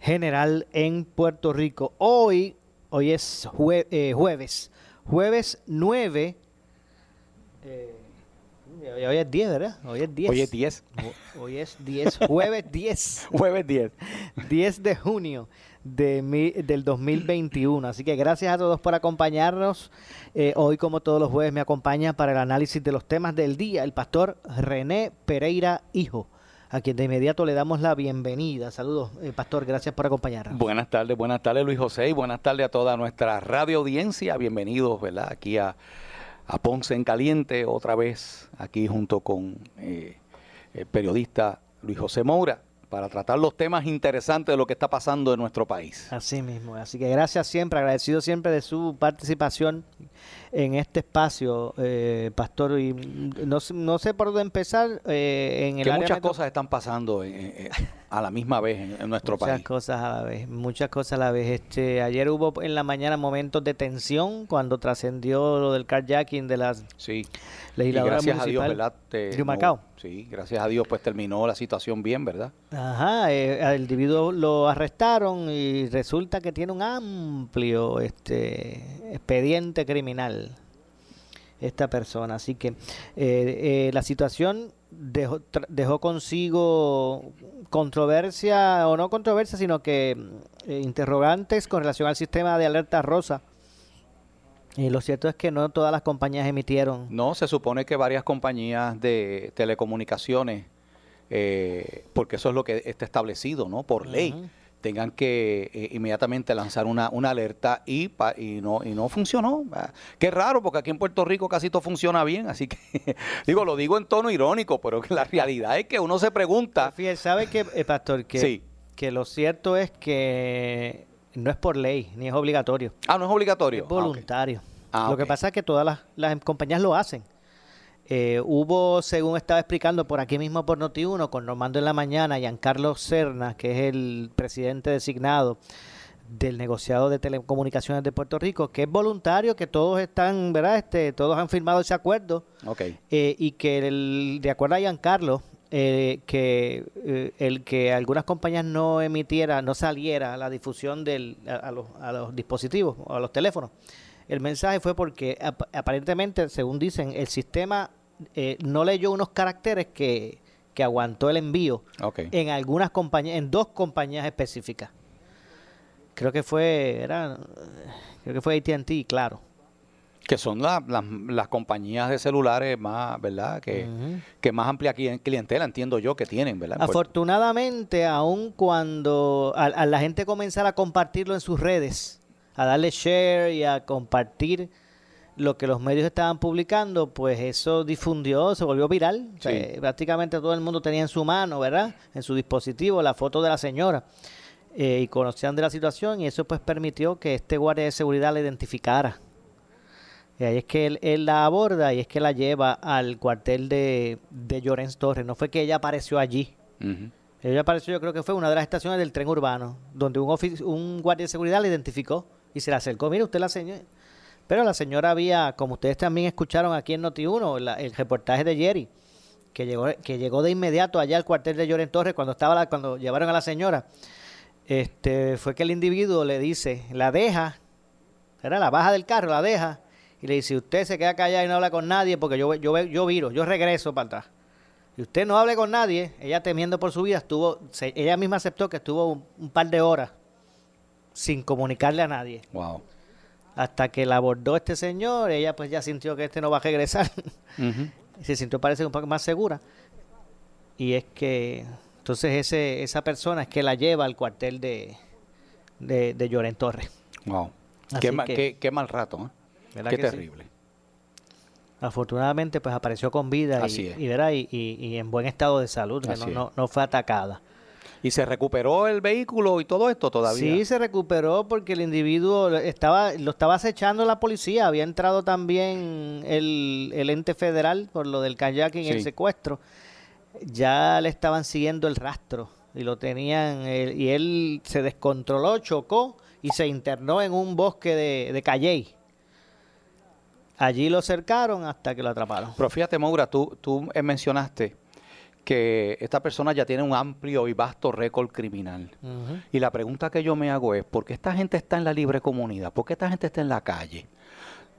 general en Puerto Rico. Hoy, hoy es eh, jueves, jueves 9. Eh, hoy es 10, ¿verdad? Hoy es 10. Hoy es 10. Hoy es 10, jueves 10. jueves 10. 10 de junio de del 2021. Así que gracias a todos por acompañarnos. Eh, hoy, como todos los jueves, me acompaña para el análisis de los temas del día el pastor René Pereira Hijo a quien de inmediato le damos la bienvenida. Saludos, eh, Pastor, gracias por acompañarnos. Buenas tardes, buenas tardes Luis José y buenas tardes a toda nuestra radio audiencia. Bienvenidos, ¿verdad? Aquí a, Ponce en Caliente, otra vez aquí junto con eh, el periodista Luis José Moura para tratar los temas interesantes de lo que está pasando en nuestro país. Así mismo, así que gracias siempre, agradecido siempre de su participación en este espacio, eh, Pastor, y no, no, sé por dónde empezar eh, en el que muchas cosas están pasando a la misma vez en, nuestro país. Muchas cosas a la vez, muchas cosas a la vez. Este, ayer hubo en la mañana momentos de tensión cuando trascendió lo del carjacking de las sí. legisladoras gracias a Dios, ¿verdad? sí, gracias a Dios pues terminó la situación bien, ¿verdad? Ajá, eh, al individuo lo arrestaron y resulta que tiene un amplio este expediente criminal esta persona. Así que eh, eh, la situación dejó, dejó consigo controversia, o no controversia, sino que eh, interrogantes con relación al sistema de alerta rosa. Y lo cierto es que no todas las compañías emitieron. No, se supone que varias compañías de telecomunicaciones, porque eso es lo que está establecido, ¿no? Por ley tengan que eh, inmediatamente lanzar una, una alerta y, y, no, y no funcionó. Ah, qué raro, porque aquí en Puerto Rico casi todo funciona bien, así que digo, lo digo en tono irónico, pero que la realidad es que uno se pregunta... Fíjate, ¿sabe qué, eh, Pastor? Que, que lo cierto es que no es por ley, ni es obligatorio. Ah, no es obligatorio. Es voluntario. Ah, lo que pasa es que todas las, las compañías lo hacen. Eh, hubo, según estaba explicando por aquí mismo por Noti1, con Normando en la Mañana, Giancarlo Serna, que es el presidente designado del negociado de telecomunicaciones de Puerto Rico, que es voluntario, que todos están, ¿verdad? Este, todos han firmado ese acuerdo. Eh, y que, el, de acuerdo a Giancarlo, eh, que eh, el que algunas compañías no emitiera, no saliera la difusión del, a, los, a los dispositivos, o a los teléfonos. El mensaje fue porque aparentemente, según dicen, el sistema eh, no leyó unos caracteres que, aguantó el envío en algunas compañías, en dos compañías específicas. Creo que fue, era, creo que fue AT&T, claro. Que son las compañías de celulares más, ¿verdad? Que, que más amplia clientela, entiendo yo, que tienen, ¿verdad? Pues Afortunadamente, aun cuando a la gente comenzara a compartirlo en sus redes, a darle share y a compartir lo que los medios estaban publicando, pues eso difundió, se volvió viral. prácticamente todo el mundo tenía en su mano, ¿verdad? En su dispositivo la foto de la señora. Eh, y conocían de la situación y eso pues permitió que este guardia de seguridad la identificara. Y ahí es que él, la aborda y es que la lleva al cuartel de, de Llorens Torres. No fue que ella apareció allí. Ella apareció, yo creo que fue una de las estaciones del tren urbano, donde un, un guardia de seguridad la identificó y se la acercó. Mire, usted la señora pero la señora había, como ustedes también escucharon aquí en Noti1, el reportaje de Jerry, que llegó, que llegó de inmediato allá al cuartel de Lloren Torres cuando estaba cuando llevaron a la señora. Este, fue que el individuo le dice, la deja, era la baja del carro, la deja, y le dice, usted se queda callada y no habla con nadie porque yo, yo, yo viro, yo regreso para atrás. Y usted no hable con nadie, ella temiendo por su vida, estuvo, ella misma aceptó que estuvo un par de horas sin comunicarle a nadie. Wow. Hasta que la abordó este señor, ella pues ya sintió que este no va a regresar. Se sintió parece un poco más segura. Y es que entonces ese, esa persona es que la lleva al cuartel de, de, de Lloren Torres. Wow. Qué, que- qué- qué mal rato, ¿eh? ¿Verdad Qué sí? terrible. Afortunadamente pues apareció con vida Así y, y, y, y- en buen estado de salud, que no, no, no fue atacada. ¿Y se recuperó el vehículo y todo esto todavía? Sí, se recuperó porque el individuo estaba, lo estaba acechando la policía. Había entrado también el, el ente federal por lo del kayaking y el secuestro. Ya le estaban siguiendo el rastro y lo tenían. eh, y él se descontroló, chocó y se internó en un bosque de, de Calley. Allí lo cercaron hasta que lo atraparon. Pero fíjate, Maura, tú, tú mencionaste que esta persona ya tiene un amplio y vasto récord criminal. Y la pregunta que yo me hago es, ¿por qué esta gente está en la libre comunidad? ¿Por qué esta gente está en la calle?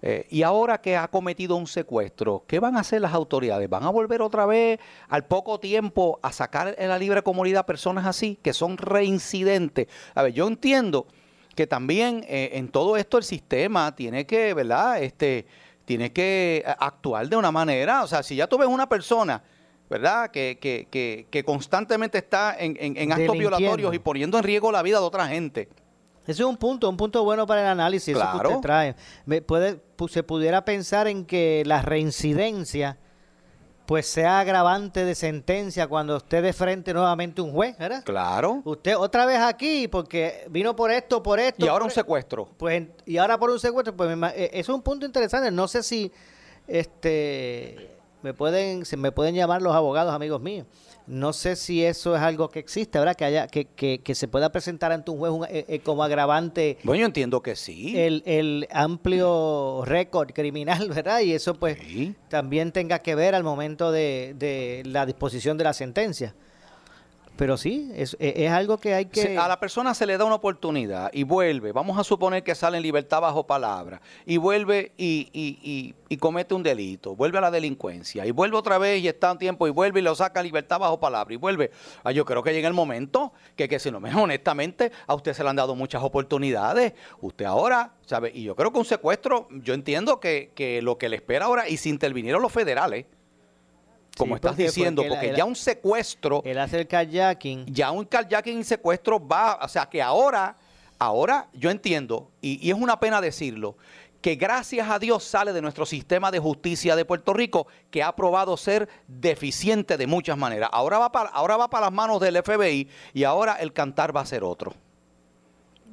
Eh, y ahora que ha cometido un secuestro, ¿qué van a hacer las autoridades? ¿Van a volver otra vez al poco tiempo a sacar en la libre comunidad personas así, que son reincidentes? A ver, yo entiendo que también eh, en todo esto el sistema tiene que, ¿verdad? Este, tiene que eh, actuar de una manera, o sea, si ya tú ves una persona, ¿verdad? Que, que, que, que constantemente está en, en- en actos violatorios y poniendo en riesgo la vida de otra gente. Ese es un punto, un punto bueno para el análisis eso que usted trae. Me puede, pu- se pudiera pensar en que la reincidencia pues sea agravante de sentencia cuando esté de frente nuevamente un juez, ¿verdad? Claro. Usted otra vez aquí porque vino por esto, por esto. Y ahora un e- secuestro. Pues, y ahora por un secuestro, pues eso es un punto interesante. No sé si este me pueden se me pueden llamar los abogados amigos míos. No sé si eso es algo que existe, ¿verdad? Que haya que, que, que se pueda presentar ante un juez un- eh, eh, como agravante Bueno, yo entiendo que sí. el, el amplio récord criminal, ¿verdad? Y eso pues Sí. también tenga que ver al momento de, de la disposición de la sentencia. Pero sí, es, es- algo que hay que... A la persona se le da una oportunidad y vuelve, vamos a suponer que sale en libertad bajo palabra, y vuelve y, y- y- comete un delito, vuelve a la delincuencia, y vuelve otra vez y está un tiempo y vuelve y lo saca en libertad bajo palabra, y vuelve. Ah, yo creo que llega el momento que, que si no me honestamente, a usted se le han dado muchas oportunidades, usted ahora, ¿sabe? Y yo creo que un secuestro, yo entiendo que, que lo que le espera ahora, y si intervinieron los federales, como Sí, estás porque- diciendo, porque ya un secuestro Él hace el kayaking. ya un carjacking y secuestro va, o sea que ahora, ahora yo entiendo, y, y es una pena decirlo, que gracias a Dios sale de nuestro sistema de justicia de Puerto Rico, que ha probado ser deficiente de muchas maneras. Ahora va para, ahora va para las manos del FBI y ahora el cantar va a ser otro.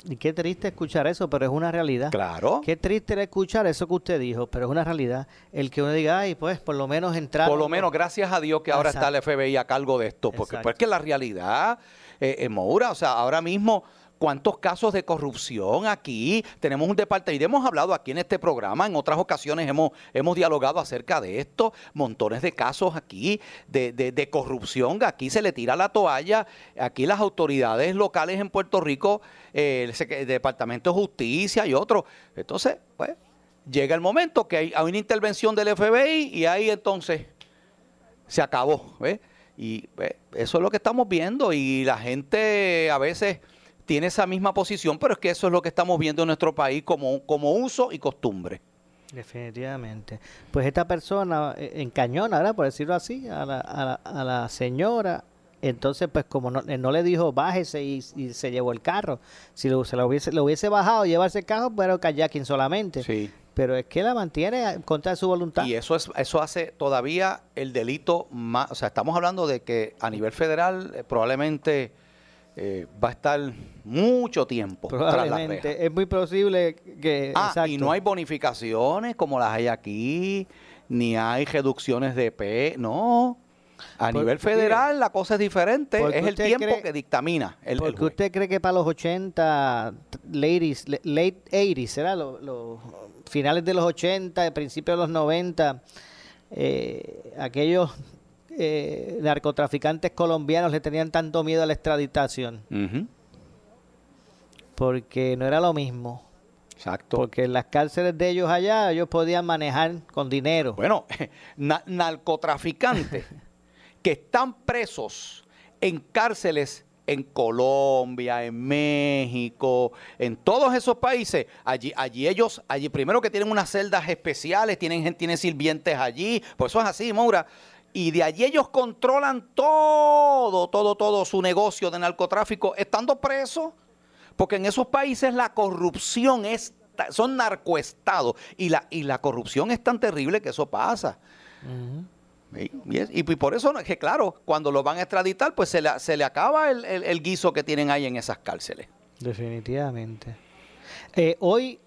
Y qué triste escuchar eso, pero es una realidad. Claro. Qué triste era escuchar eso que usted dijo, pero es una realidad. El que uno diga, ay, pues por lo menos entrar. Por lo menos, gracias a Dios que ahora está el FBI a cargo de esto, porque pues que la realidad, eh, eh, Moura, o sea, ahora mismo, ¿cuántos casos de corrupción aquí? Tenemos un departamento, y hemos hablado aquí en este programa, en otras ocasiones hemos, hemos dialogado acerca de esto, montones de casos aquí de, de- corrupción, aquí se le tira la toalla, aquí las autoridades locales en Puerto Rico, eh, el, Departamento de Justicia y otros. Entonces, pues, llega el momento que hay, hay una intervención del FBI y ahí entonces se acabó. Y pues, eso es lo que estamos viendo y la gente a veces tiene esa misma posición, pero es que eso es lo que estamos viendo en nuestro país como, como uso y costumbre. Definitivamente. Pues esta persona eh, encañona, ¿verdad? Por decirlo así, a la, a la, a la señora. Entonces, pues como no, eh, no le dijo bájese y, y se llevó el carro. Si lo, se lo hubiese, lo hubiese bajado llevarse el carro, era kayaking solamente. Sí. Pero es que la mantiene en contra su voluntad. Y eso es eso hace todavía el delito más, o sea, estamos hablando de que a nivel federal eh, probablemente eh, va a estar mucho tiempo tras las. Probablemente. Es muy posible que... Ah, exacto. y no hay bonificaciones como las hay aquí, ni hay reducciones de P, no. A Por- nivel mire, federal la cosa es diferente, es el tiempo cree- que dictamina el, el Porque juez. usted cree que para los 80, t- ladies, late 80s, ¿será? Los, los finales de los 80, principios de los 90, eh, aquellos eh, narcotraficantes colombianos le tenían tanto miedo a la extraditación, porque no era lo mismo. Exacto. Porque en las cárceles de ellos allá, ellos podían manejar con dinero. Bueno, na- narcotraficantes que están presos en cárceles en Colombia, en México, en todos esos países, allí, allí ellos, allí primero que tienen unas celdas especiales, tienen, tienen sirvientes allí, pues eso es así, Maura. Y de allí ellos controlan todo, todo, todo su negocio de narcotráfico estando presos. Porque en esos países la corrupción es, son narcoestados. Y la, y la corrupción es tan terrible que eso pasa. Y, y es- y por eso, que claro, cuando lo van a extraditar, pues se le, se le acaba el, el- el guiso que tienen ahí en esas cárceles. Definitivamente. Eh, hoy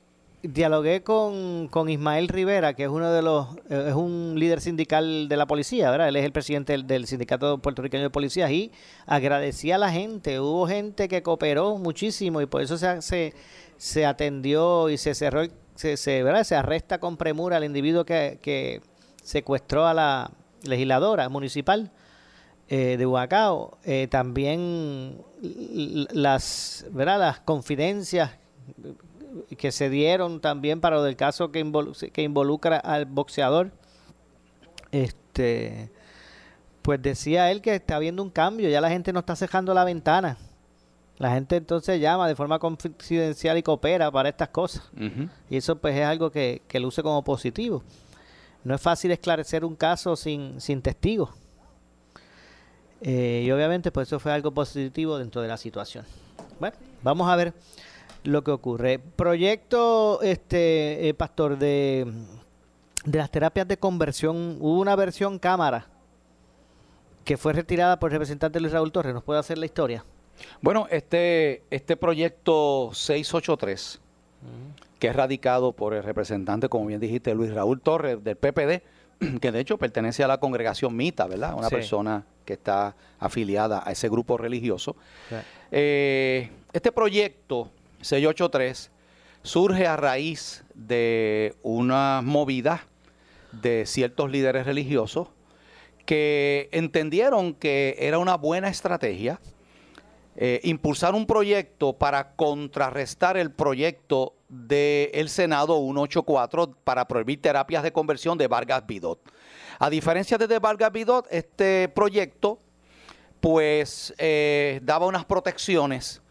dialogué con, con Ismael Rivera, que es uno de los, eh, es un líder sindical de la policía, ¿verdad? Él es el presidente del, sindicato puertorriqueño de policías y agradecía a la gente. Hubo gente que cooperó muchísimo y por eso se, se, se atendió y se cerró, se, ¿verdad? se arresta con premura al individuo que, secuestró a la legisladora municipal eh, de Huacao. Eh, también las, ¿verdad? las confidencias que se dieron también para lo del caso que, que involucra al boxeador. Este, pues decía él que está habiendo un cambio, ya la gente no está cejando la ventana. La gente entonces llama de forma confidencial y coopera para estas cosas. Y eso pues es algo que, que luce como positivo. No es fácil esclarecer un caso sin, sin testigos. Eh, y obviamente pues eso fue algo positivo dentro de la situación. Bueno, vamos a ver lo que ocurre. Proyecto, este eh, pastor, de, de las terapias de conversión, hubo una versión cámara que fue retirada por el representante Luis Raúl Torres. ¿Nos puede hacer la historia? Bueno, este, este proyecto 683, que es radicado por el representante, como bien dijiste, Luis Raúl Torres, del PPD, que de hecho pertenece a la congregación Mita, ¿verdad? Una Sí. persona que está afiliada a ese grupo religioso. Eh, este proyecto 683 surge a raíz de una movida de ciertos líderes religiosos que entendieron que era una buena estrategia eh, impulsar un proyecto para contrarrestar el proyecto del Senado 184 para prohibir terapias de conversión de Vargas Vidot. A diferencia de, Vargas Vidot, este proyecto pues eh, daba unas protecciones,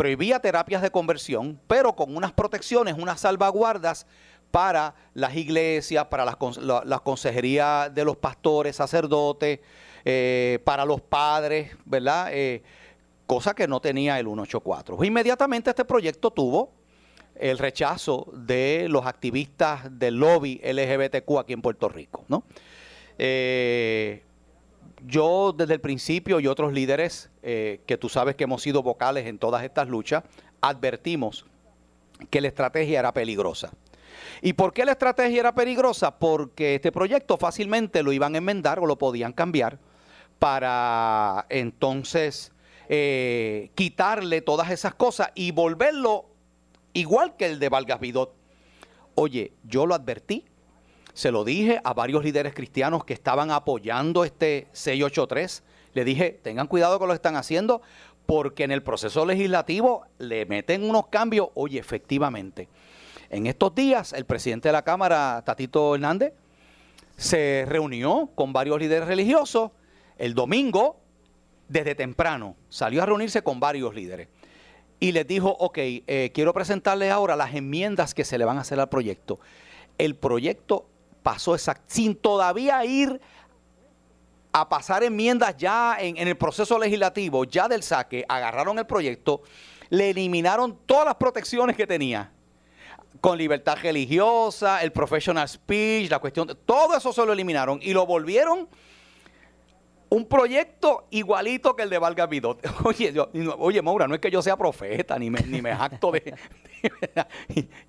prohibía terapias de conversión, pero con unas protecciones, unas salvaguardas para las iglesias, para las, la- las consejerías de los pastores, sacerdotes, eh, para los padres, ¿verdad? Eh, cosa que no tenía el 184. Inmediatamente este proyecto tuvo el rechazo de los activistas del lobby LGBTQ aquí en Puerto Rico, ¿no? Eh, yo desde el principio y otros líderes eh, que tú sabes que hemos sido vocales en todas estas luchas, advertimos que la estrategia era peligrosa. ¿Y por qué la estrategia era peligrosa? Porque este proyecto fácilmente lo iban a enmendar o lo podían cambiar para entonces eh, quitarle todas esas cosas y volverlo igual que el de Vargas Vidot. Oye, yo lo advertí, se lo dije a varios líderes cristianos que estaban apoyando este 683. Le dije, tengan cuidado con lo que están haciendo, porque en el proceso legislativo le meten unos cambios. Oye, efectivamente, en estos días el presidente de la Cámara, Tatito Hernández, se reunió con varios líderes religiosos. El domingo, desde temprano, salió a reunirse con varios líderes. Y les dijo, ok, eh, quiero presentarles ahora las enmiendas que se le van a hacer al proyecto. El proyecto pasó exact sin todavía ir a pasar enmiendas ya en, en el proceso legislativo, ya del saque, agarraron el proyecto, le eliminaron todas las protecciones que tenía con libertad religiosa, el professional speech, la cuestión, de- todo eso se lo eliminaron y lo volvieron un proyecto igualito que el de Vargas Vidot. Oye, oye, Maura, no es que yo sea profeta, ni me, ni me jacto de,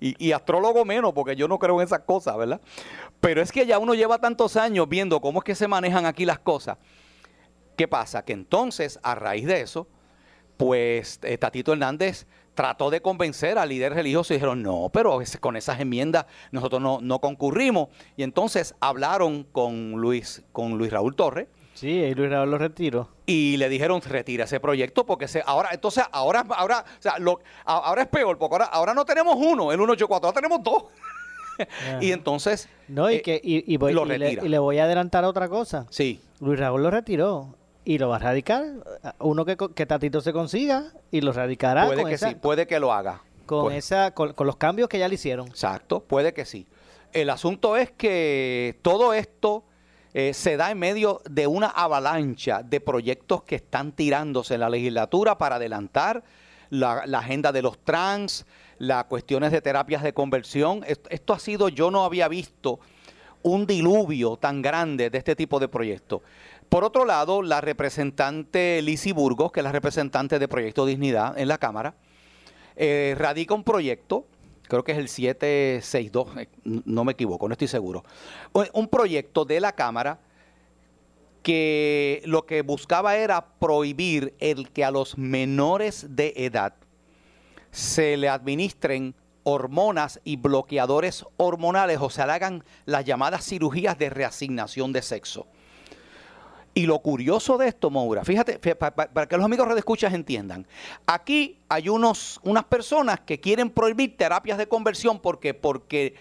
y, astrólogo menos, porque yo no creo en esas cosas, ¿verdad? Pero es que ya uno lleva tantos años viendo cómo es que se manejan aquí las cosas. ¿Qué pasa? Que entonces, a raíz de eso, pues eh, Tatito Hernández trató de convencer al líder religioso y dijeron, no, pero con esas enmiendas nosotros no, no concurrimos. Y entonces hablaron con Luis, con Luis Raúl Torres Sí, Luis Raúl lo retiró. y le dijeron retira ese proyecto porque se, ahora entonces ahora ahora o sea, lo- ahora es peor porque ahora, ahora no tenemos uno el 184 ahora tenemos dos y entonces No, y, eh, que, y, y voy- lo y le, y le voy a adelantar otra cosa. sí Luis Raúl lo retiró. y lo va a radicar. Uno que, que Tatito se consiga y lo radicará puede que esa- sí, puede que lo haga. con, Pues- esa, con, con los cambios que ya le hicieron. Exacto, puede que sí. El asunto es que todo esto eh, se da en medio de una avalancha de proyectos que están tirándose en la legislatura para adelantar la, agenda de los trans, las cuestiones de terapias de conversión. Esto, esto ha sido, yo no había visto un diluvio tan grande de este tipo de proyectos. Por otro lado, la representante Lisi Burgos, que es la representante de Proyecto Dignidad en la Cámara, eh, radica un proyecto, creo que es el 762, eh, no me equivoco, no estoy seguro, un- proyecto de la Cámara que lo que buscaba era prohibir el que a los menores de edad se le administren hormonas y bloqueadores hormonales o se hagan las llamadas cirugías de reasignación de sexo. Y lo curioso de esto, Moura, fíjate, fí- pa- pa- para que los amigos redescuchas entiendan, aquí hay unos, unas personas que quieren prohibir terapias de conversión porque, porque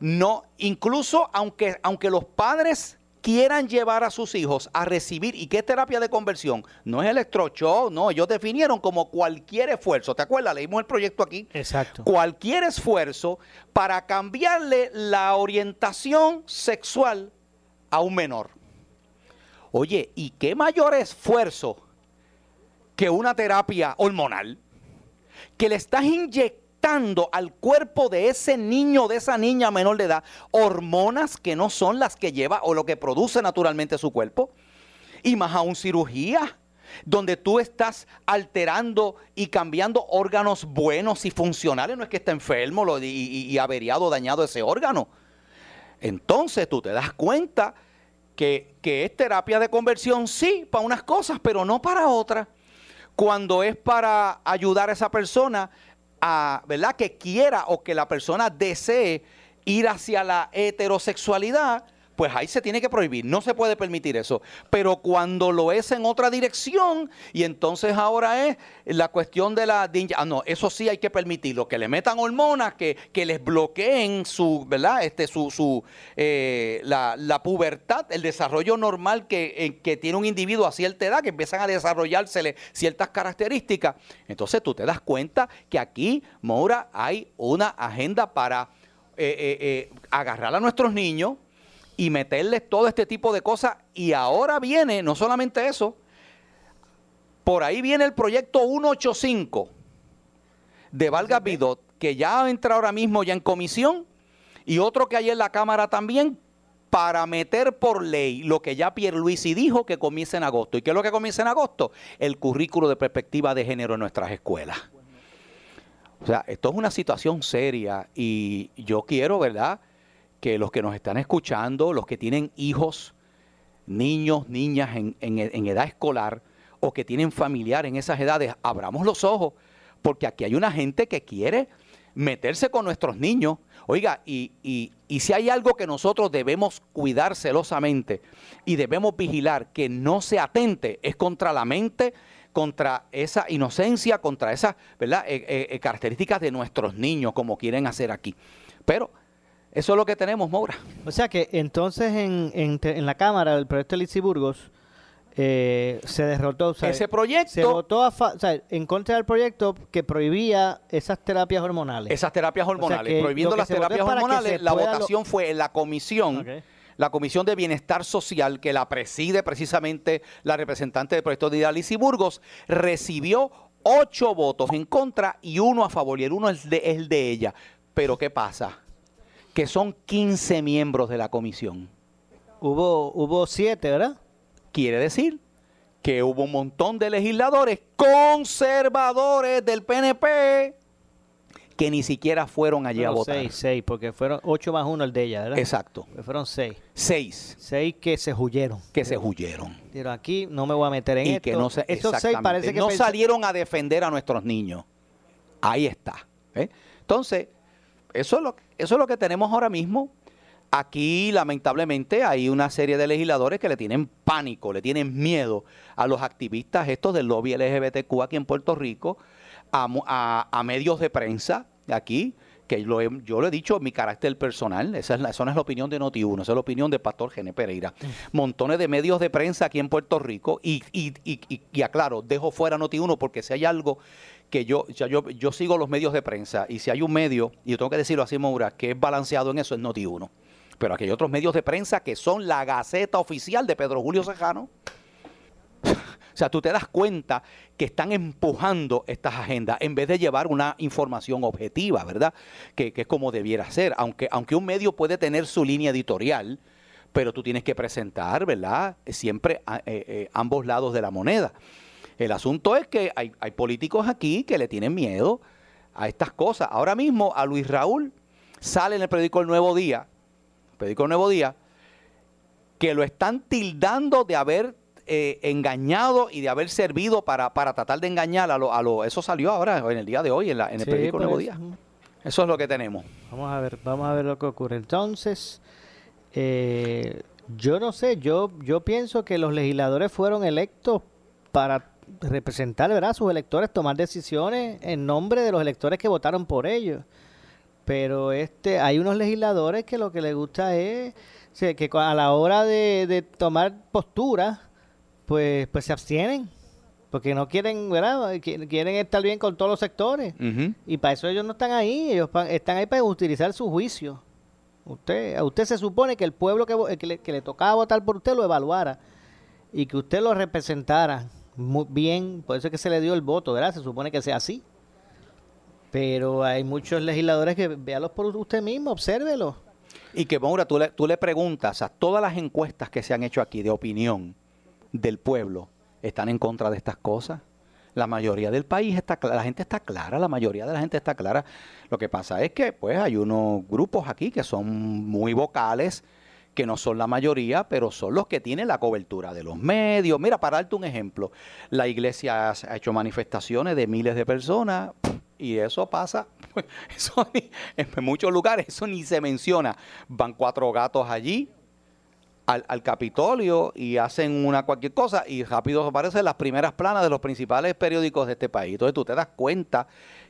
no, incluso aunque, aunque los padres quieran llevar a sus hijos a recibir, ¿y qué terapia de conversión? No es electroshock, no, ellos definieron como cualquier esfuerzo, ¿te acuerdas? Leímos el proyecto aquí Exacto. cualquier esfuerzo para cambiarle la orientación sexual a un menor. Oye, ¿y qué mayor esfuerzo que una terapia hormonal que le estás inyectando al cuerpo de ese niño, de esa niña menor de edad, hormonas que no son las que lleva o lo que produce naturalmente su cuerpo? Y más aún cirugía, donde tú estás alterando y cambiando órganos buenos y funcionales. No es que esté enfermo y, y- y averiado, dañado ese órgano. Entonces tú te das cuenta que, es terapia de conversión, sí, para unas cosas, pero no para otras. Cuando es para ayudar a esa persona a, ¿verdad? Que quiera o que la persona desee ir hacia la heterosexualidad, pues ahí se tiene que prohibir, no se puede permitir eso. Pero cuando lo es en otra dirección, y entonces ahora es la cuestión de la... ah, no, eso sí hay que permitirlo, que le metan hormonas, que, que les bloqueen su, ¿verdad? Este, su, su, eh, la, la pubertad, el desarrollo normal que, eh, que tiene un individuo a cierta edad, que empiezan a desarrollársele ciertas características. Entonces tú te das cuenta que aquí, Moura, hay una agenda para eh, eh, agarrar a nuestros niños y meterles todo este tipo de cosas. Y ahora viene, no solamente eso, por ahí viene el proyecto 185 de Valga Vidot, que ya entra ahora mismo ya en comisión, y otro que hay en la Cámara también, para meter por ley lo que ya Pierluisi dijo que comienza en agosto. ¿Y qué es lo que comienza en agosto? El currículo de perspectiva de género en nuestras escuelas. O sea, esto es una situación seria y yo quiero, ¿verdad?, que los que nos están escuchando, los que tienen hijos, niños, niñas en, en- edad escolar o que tienen familiar en esas edades, abramos los ojos, porque aquí hay una gente que quiere meterse con nuestros niños. Oiga, y, y- y si hay algo que nosotros debemos cuidar celosamente y debemos vigilar que no se atente, es contra la mente, contra esa inocencia, contra esas. Eh, eh, eh, características de nuestros niños, como quieren hacer aquí. Pero eso es lo que tenemos, Moura. O sea que entonces en, en, la Cámara del proyecto de Burgos eh, se derrotó. o sea, Ese proyecto- Se votó a fa- o sea, en contra del proyecto que prohibía esas terapias hormonales. Esas terapias hormonales, prohibiendo las terapias hormonales, la lo- votación fue en la comisión, la Comisión de Bienestar Social, que la preside precisamente la representante del proyecto de Idalici Burgos, recibió ocho votos en contra y uno a favor, y el uno es, de, es el de ella. Pero ¿qué pasa? Que son 15 miembros de la comisión. Hubo, hubo siete, ¿verdad? Quiere decir que hubo un montón de legisladores conservadores del PNP que ni siquiera fueron allí a votar. seis, seis, porque fueron ocho más uno el de ella, ¿verdad? Exacto. Pues fueron seis. Seis Seis que se huyeron. que se huyeron. Pero aquí no me voy a meter en Y esto. que no se, Estos seis parece que no salieron a defender a nuestros niños. Ahí está. ¿eh? Entonces, eso es, lo, eso es lo que tenemos ahora mismo. Aquí, lamentablemente, hay una serie de legisladores que le tienen pánico, le tienen miedo a los activistas estos del lobby LGBTQ aquí en Puerto Rico, a, a- a medios de prensa de aquí, que lo he- yo lo he dicho en mi carácter personal, esa, es la, esa no es la opinión de Noti1, esa es la opinión del pastor Gene Pereira. Montones de medios de prensa aquí en Puerto Rico y, y, y, y- y aclaro, dejo fuera Noti1 porque si hay algo que yo, ya yo, yo sigo los medios de prensa y si hay un medio, y yo tengo que decirlo así, Maura, que es balanceado en eso, es Noti1. Pero aquí hay otros medios de prensa que son la Gaceta Oficial de Pedro Julio Sejano. O sea, tú te das cuenta que están empujando estas agendas en vez de llevar una información objetiva, ¿verdad? Que, que es como debiera ser. Aunque, aunque un medio puede tener su línea editorial, pero tú tienes que presentar, ¿verdad? Siempre eh, eh, ambos lados de la moneda. El asunto es que hay, hay políticos aquí que le tienen miedo a estas cosas. Ahora mismo a Luis Raúl sale en el periódico El Nuevo Día, periódico El Nuevo Día, que lo están tildando de haber eh, engañado y de haber servido para, para tratar de engañar a lo, a lo- Eso salió ahora, en el día de hoy, en, la- en el Sí, periódico por Nuevo. Día. Eso es lo que tenemos. Vamos a ver, vamos a ver lo que ocurre. Entonces, eh, yo no sé, yo, yo pienso que los legisladores fueron electos para representar, ¿verdad? A sus electores, tomar decisiones en nombre de los electores que votaron por ellos. Pero este, hay unos legisladores que lo que les gusta es que a la hora de, de tomar postura, pues, pues se abstienen. Porque no quieren, ¿verdad? Qui- Quieren estar bien con todos los sectores. Y para eso ellos no están ahí, ellos están ahí para utilizar su juicio. Usted, a usted se supone que el pueblo que, que, le, que le tocaba votar por usted lo evaluara y que usted lo representara muy bien, por eso es que se le dio el voto, ¿verdad? Se supone que sea así. Pero hay muchos legisladores que véalos por usted mismo, obsérvelo. Y que, Maura, tú le, tú le preguntas a todas las encuestas que se han hecho aquí de opinión del pueblo, ¿están en contra de estas cosas? La mayoría del país está clara, la gente está clara, la mayoría de la gente está clara. Lo que pasa es que, pues, hay unos grupos aquí que son muy vocales, que no son la mayoría, pero son los que tienen la cobertura de los medios. Mira, para darte un ejemplo, la iglesia ha hecho manifestaciones de miles de personas y eso pasa, en muchos lugares, eso ni se menciona. Van cuatro gatos allí al, al Capitolio y hacen una cualquier cosa y rápido aparecen las primeras planas de los principales periódicos de este país. Entonces tú te das cuenta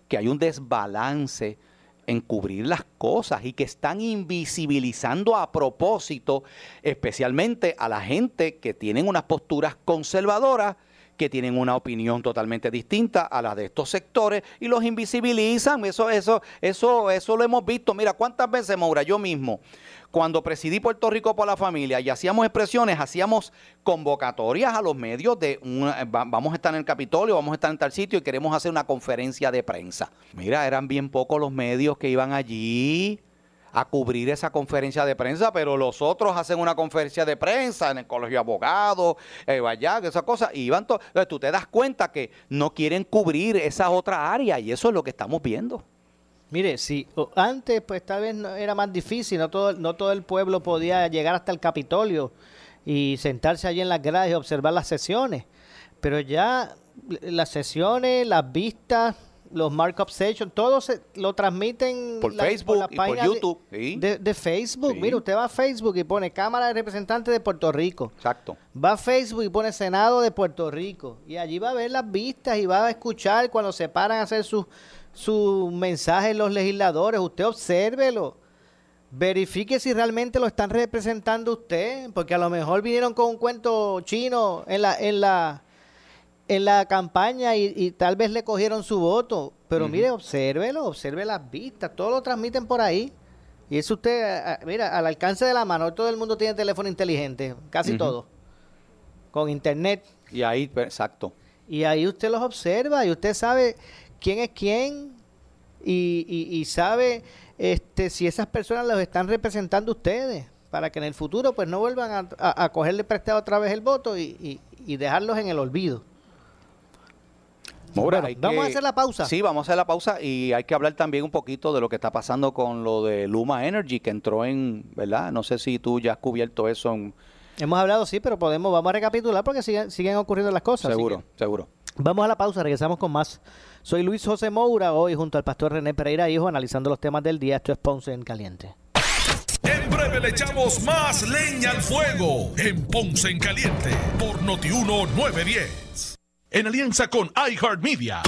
que hay un desbalance en cubrir las cosas y que están invisibilizando a propósito, especialmente a la gente que tienen unas posturas conservadoras, que tienen una opinión totalmente distinta a la de estos sectores y los invisibilizan. Eso, eso, eso, eso lo hemos visto. Mira, cuántas veces, Maura, yo mismo, cuando presidí Puerto Rico por la familia y hacíamos expresiones, hacíamos convocatorias a los medios de una- va- vamos a estar en el Capitolio, vamos a estar en tal sitio y queremos hacer una conferencia de prensa. Mira, eran bien pocos los medios que iban allí a cubrir esa conferencia de prensa, pero los otros hacen una conferencia de prensa en el colegio de abogados, eh, vaya, esa cosa, y to- Entonces, tú te das cuenta que no quieren cubrir esa otra área y eso es lo que estamos viendo. Mire, si antes pues tal vez no- era más difícil, no todo, no todo el pueblo podía llegar hasta el Capitolio y sentarse allí en las gradas y observar las sesiones, pero ya las sesiones, las vistas, los markup sessions, todo se, lo transmiten Por Facebook y por página de- YouTube, sí. de, de Facebook. Sí. Mire, usted va a Facebook y pone Cámara de Representantes de Puerto Rico. Exacto. Va a Facebook y pone Senado de Puerto Rico. Y allí va a ver las vistas y va a escuchar cuando se paran a hacer sus sus mensajes los legisladores. Usted obsérvelo. Verifique si realmente lo están representando usted. Porque a lo mejor vinieron con un cuento chino en la, en la, en la campaña y, y tal vez le cogieron su voto. Pero mire, obsérvelo, observe las vistas. Todo lo transmiten por ahí. Y eso usted, mira, al alcance de la mano. Todo el mundo tiene teléfono inteligente. Casi todo. Con internet. Y ahí, pues, exacto. Y ahí usted los observa y usted sabe quién es quién y, y- y sabe este si esas personas los están representando ustedes para que en el futuro pues no vuelvan a, a- a cogerle prestado otra vez el voto y, dejarlos en el olvido. Bueno, vamos a hacer la pausa. Sí, vamos a hacer la pausa y hay que hablar también un poquito de lo que está pasando con lo de Luma Energy que entró en, ¿verdad? No sé si tú ya has cubierto eso en, Hemos hablado, sí, pero podemos, vamos a recapitular porque siguen, siguen ocurriendo las cosas. seguro, que seguro. Vamos a la pausa, regresamos con más. Soy Luis José Moura, hoy junto al pastor René Pereira, hijo, analizando los temas del día. Esto es Ponce en Caliente. En breve le echamos más leña al fuego en Ponce en Caliente por Notiuno 910. En alianza con iHeartMedia.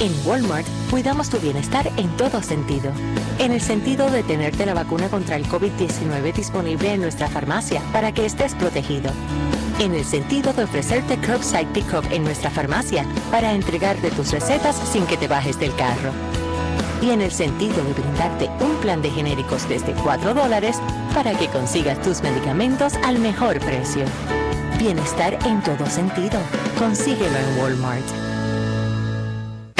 En Walmart cuidamos tu bienestar en todo sentido. En el sentido de tenerte la vacuna contra el COVID-19 disponible en nuestra farmacia para que estés protegido. En el sentido de ofrecerte curbside pickup en nuestra farmacia para entregarte tus recetas sin que te bajes del carro. Y en el sentido de brindarte un plan de genéricos desde 4 dólares para que consigas tus medicamentos al mejor precio. Bienestar en todo sentido. Consíguelo en Walmart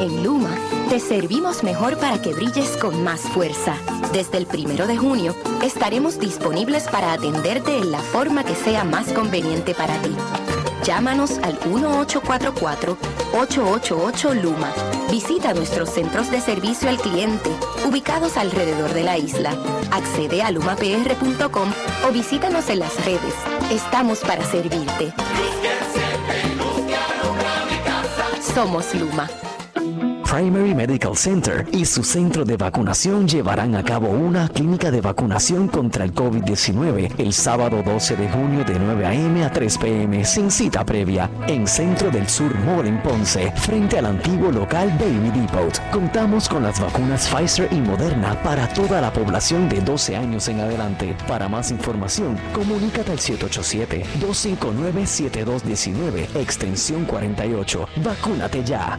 En Luma, te servimos mejor para que brilles con más fuerza. Desde el primero de junio, estaremos disponibles para atenderte en la forma que sea más conveniente para ti. Llámanos al 1844-888 Visita nuestros centros de servicio al cliente, ubicados alrededor de la isla. Accede a lumapr.com o visítanos en las redes. Estamos para servirte. Somos Luma. Primary Medical Center y su centro de vacunación llevarán a cabo una clínica de vacunación contra el COVID-19 el sábado 12 de junio de 9 a.m. a 3 p.m. sin cita previa en Centro del Sur Mall en Ponce, frente al antiguo local Baby Depot. Contamos con las vacunas Pfizer y Moderna para toda la población de 12 años en adelante. Para más información, comunícate al 787-259-7219, extensión 48. Vacúnate ya.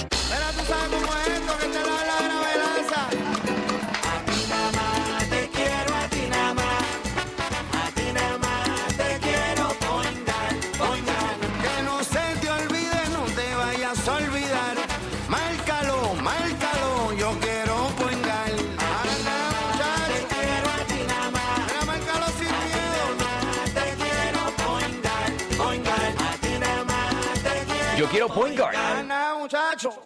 Pero tú sabes cómo es esto que te lo da la gravedad. A ti nada más te quiero, a ti nada más. A ti nada más te quiero poingar, poingar. Que no se te olvide, no te vayas a olvidar. Márcalo, márcalo, yo quiero poingar. Anda, muchacho. Te quiero a ti nada más. Mira, márcalo sin miedo. Te quiero poingar, poingar. A ti nada más te quiero. Yo quiero point guard. muchacho.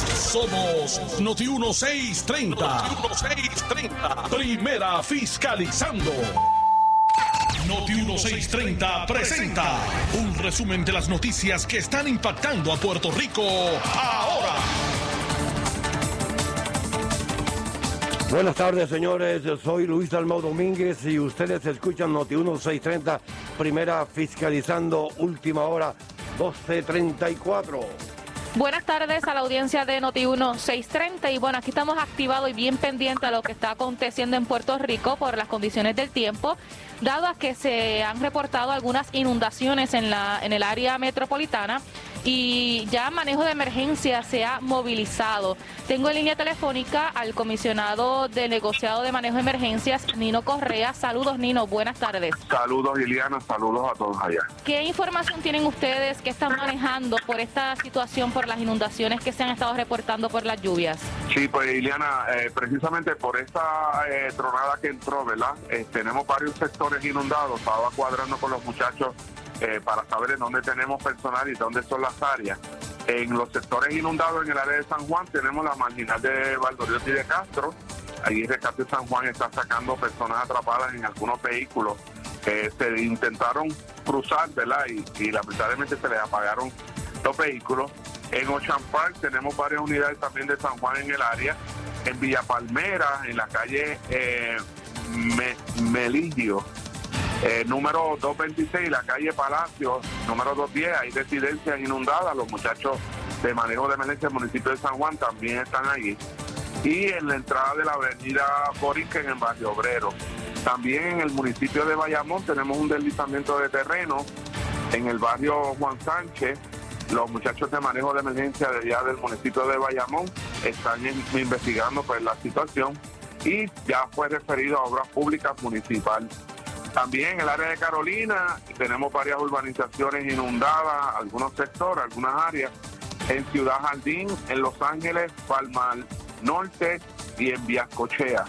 Somos Noti 1630. Noti 1630. Primera fiscalizando. Noti 1630 presenta un resumen de las noticias que están impactando a Puerto Rico ahora. Buenas tardes, señores. Yo soy Luis Dalmau Domínguez y ustedes escuchan Noti 1630, primera fiscalizando, última hora 1234. Buenas tardes a la audiencia de Noti1 630 y bueno, aquí estamos activados y bien pendientes a lo que está aconteciendo en Puerto Rico por las condiciones del tiempo, dado a que se han reportado algunas inundaciones en, la, en el área metropolitana y ya manejo de emergencia se ha movilizado. Tengo en línea telefónica al comisionado de negociado de manejo de emergencias, Nino Correa. Saludos, Nino. Buenas tardes. Saludos, Iliana. Saludos a todos allá. ¿Qué información tienen ustedes que están manejando por esta situación, por las inundaciones que se han estado reportando por las lluvias? Sí, pues Iliana, eh, precisamente por esta eh, tronada que entró, ¿verdad? Eh, tenemos varios sectores inundados. Estaba cuadrando con los muchachos eh, para saber en dónde tenemos personal y dónde son las áreas. En los sectores inundados en el área de San Juan tenemos la marginal de Valdoriotti y de Castro. Allí Rescate San Juan está sacando personas atrapadas en algunos vehículos. que se intentaron cruzar, ¿verdad? Y, lamentablemente se les apagaron los vehículos. En Ocean Park tenemos varias unidades también de San Juan en el área. En Villa Palmera, en la calle eh, eh, número 226, la calle Palacio, número 210, hay residencias inundadas. Los muchachos de manejo de emergencia del municipio de San Juan también están allí. Y en la entrada de la avenida Borinquen en Barrio Obrero. También en el municipio de Bayamón tenemos un deslizamiento de terreno en el barrio Juan Sánchez. Los muchachos de manejo de emergencia de allá del municipio de Bayamón están in- investigando pues la situación y ya fue referido a obras públicas municipal. También en el área de Carolina tenemos varias urbanizaciones inundadas, algunos sectores, algunas áreas. En Ciudad Jardín, en Los Ángeles, Palmar Norte y en Viascochea.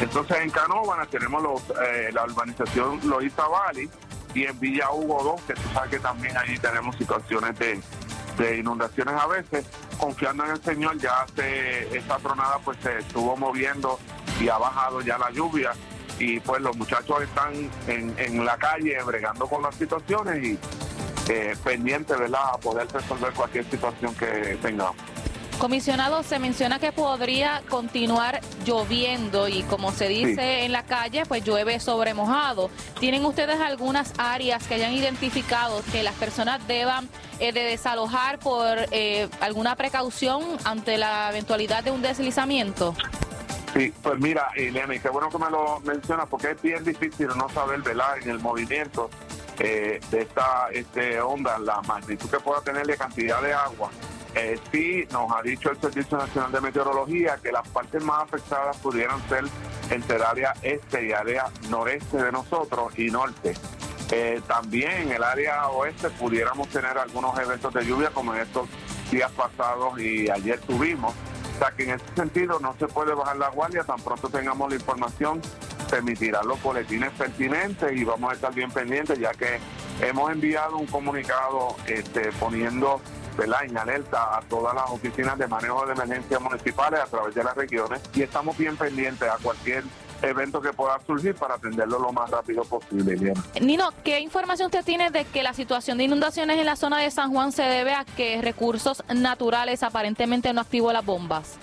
Entonces en Canóvanas tenemos los, eh, la urbanización Loíza Valley y en Villa Hugo 2, que tú sabes que también allí tenemos situaciones de, de inundaciones a veces. Confiando en el Señor, ya hace esta tronada pues se estuvo moviendo y ha bajado ya la lluvia y pues los muchachos están en, en la calle bregando con las situaciones y eh, pendientes, ¿verdad?, a poder resolver cualquier situación que tengamos. Comisionado, se menciona que podría continuar lloviendo y como se dice en la calle, pues llueve sobre mojado. ¿Tienen ustedes algunas áreas que hayan identificado que las personas deban eh, de desalojar por eh, alguna precaución ante la eventualidad de un deslizamiento? Sí, pues mira, y qué bueno que me lo mencionas, porque es bien difícil no saber, ¿verdad?, en el movimiento eh, de esta este, onda, la magnitud que pueda tener de cantidad de agua. Eh, sí, nos ha dicho el Servicio Nacional de Meteorología que las partes más afectadas pudieran ser entre el área este y área noreste de nosotros y norte. Eh, también en el área oeste pudiéramos tener algunos eventos de lluvia como en estos días pasados y ayer tuvimos. O sea que en ese sentido no se puede bajar la guardia, tan pronto tengamos la información, se los boletines pertinentes y vamos a estar bien pendientes ya que hemos enviado un comunicado este, poniendo ¿verdad? en alerta a todas las oficinas de manejo de emergencias municipales a través de las regiones y estamos bien pendientes a cualquier evento que pueda surgir para atenderlo lo más rápido posible. Nino, ¿qué información usted tiene de que la situación de inundaciones en la zona de San Juan se debe a que recursos naturales aparentemente no activó las bombas?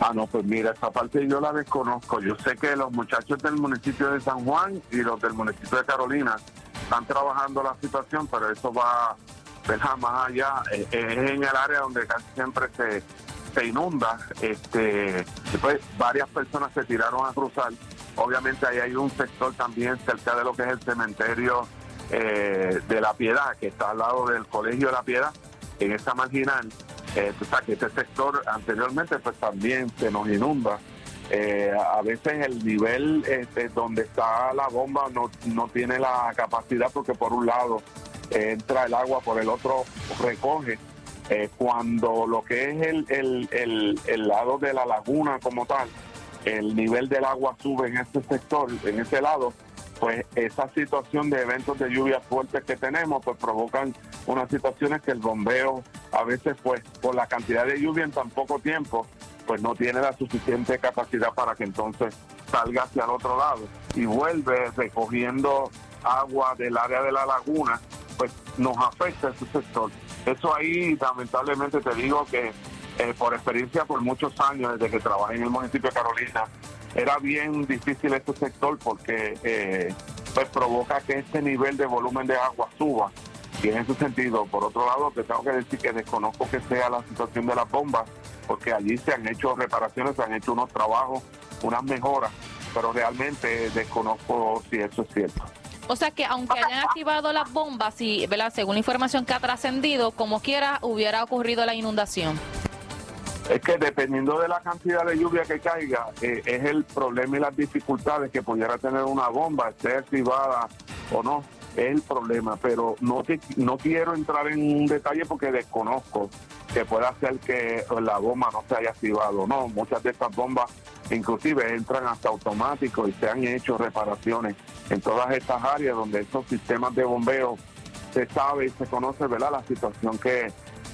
Ah, no, pues mira, esa parte yo la desconozco. Yo sé que los muchachos del municipio de San Juan y los del municipio de Carolina están trabajando la situación, pero eso va ¿verdad? más allá. Eh, Es en el área donde casi siempre se, se inunda. Este, después varias personas se tiraron a cruzar. Obviamente ahí hay un sector también cerca de lo que es el cementerio eh, de la Piedad, que está al lado del Colegio de la Piedad, en esa marginal. Eh, tú sabes que este sector anteriormente pues también se nos inunda. Eh, a veces el nivel este, donde está la bomba no, no tiene la capacidad porque por un lado entra el agua, por el otro recoge. Eh, cuando lo que es el, el, el, lado de la laguna como tal, el nivel del agua sube en este sector, en ese lado, pues esa situación de eventos de lluvia fuertes que tenemos, pues provocan unas situaciones que el bombeo a veces, pues por la cantidad de lluvia en tan poco tiempo, pues no tiene la suficiente capacidad para que entonces salga hacia el otro lado y vuelve recogiendo agua del área de la laguna, pues nos afecta ese sector. Eso ahí, lamentablemente, te digo que eh, por experiencia, por muchos años, desde que trabajé en el municipio de Carolina, era bien difícil este sector porque eh, pues provoca que este nivel de volumen de agua suba. Y en ese sentido, por otro lado, te tengo que decir que desconozco que sea la situación de las bombas, porque allí se han hecho reparaciones, se han hecho unos trabajos, unas mejoras, pero realmente desconozco si eso es cierto. O sea que aunque hayan activado las bombas y, ¿verdad? según la información que ha trascendido, como quiera hubiera ocurrido la inundación. Es que dependiendo de la cantidad de lluvia que caiga, eh, es el problema y las dificultades que pudiera tener una bomba, esté activada o no, el problema. Pero no, que- no quiero entrar en un detalle porque desconozco que pueda hacer que la bomba no se haya activado. No, muchas de estas bombas inclusive entran hasta automáticos y se han hecho reparaciones en todas estas áreas donde estos sistemas de bombeo se sabe y se conoce, ¿verdad? La situación que,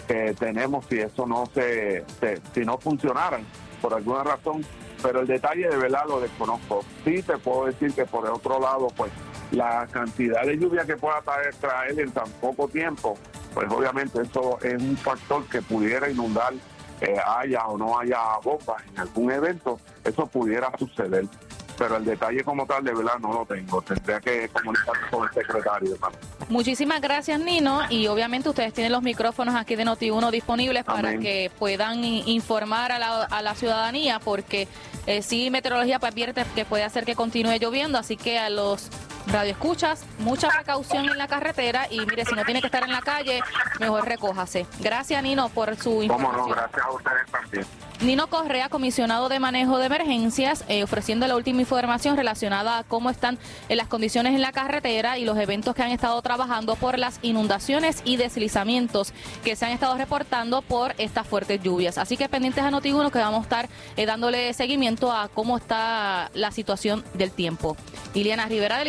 que tenemos si eso no se, se- si no funcionaran por alguna razón. Pero el detalle de verdad lo desconozco. Sí te puedo decir que por el otro lado, pues la cantidad de lluvia que pueda traer, traer en tan poco tiempo, pues obviamente eso es un factor que pudiera inundar, eh, haya o no haya bombas en algún evento, eso pudiera suceder. Pero el detalle como tal, de verdad, no lo tengo. Tendría que comunicarme con el secretario. hermano. Muchísimas gracias, Nino. Y obviamente ustedes tienen los micrófonos aquí de Noti1 disponibles para que puedan informar a la, a la ciudadanía, porque eh, sí, meteorología pues, advierte que puede hacer que continúe lloviendo. Así que a los radioescuchas, mucha precaución en la carretera. Y mire, si no tiene que estar en la calle, mejor recójase. Gracias, Nino, por su Cómo información. no, gracias a ustedes también. Nino Correa, comisionado de manejo de emergencias, eh, ofreciendo la última información relacionada a cómo están eh, las condiciones en la carretera y los eventos que han estado trabajando por las inundaciones y deslizamientos que se han estado reportando por estas fuertes lluvias. Así que pendientes a Noti1 que vamos a estar eh, dándole seguimiento a cómo está la situación del tiempo. Iliana Rivera del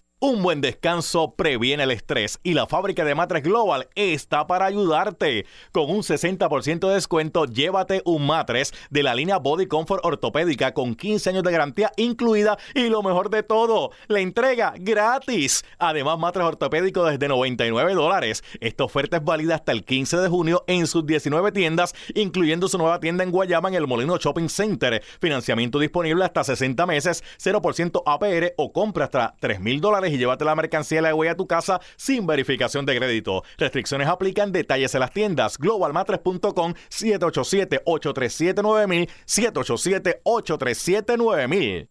Un buen descanso previene el estrés y la fábrica de matres Global está para ayudarte. Con un 60% de descuento, llévate un matres de la línea Body Comfort ortopédica con 15 años de garantía incluida y lo mejor de todo, la entrega gratis. Además, matres ortopédico desde 99 dólares. Esta oferta es válida hasta el 15 de junio en sus 19 tiendas, incluyendo su nueva tienda en Guayama en el Molino Shopping Center. Financiamiento disponible hasta 60 meses, 0% APR o compra hasta 3 mil dólares y llévate la mercancía de la huella a tu casa sin verificación de crédito. Restricciones aplican, detalles en las tiendas. Globalmatres.com 787-837-9000 787-837-9000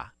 있다.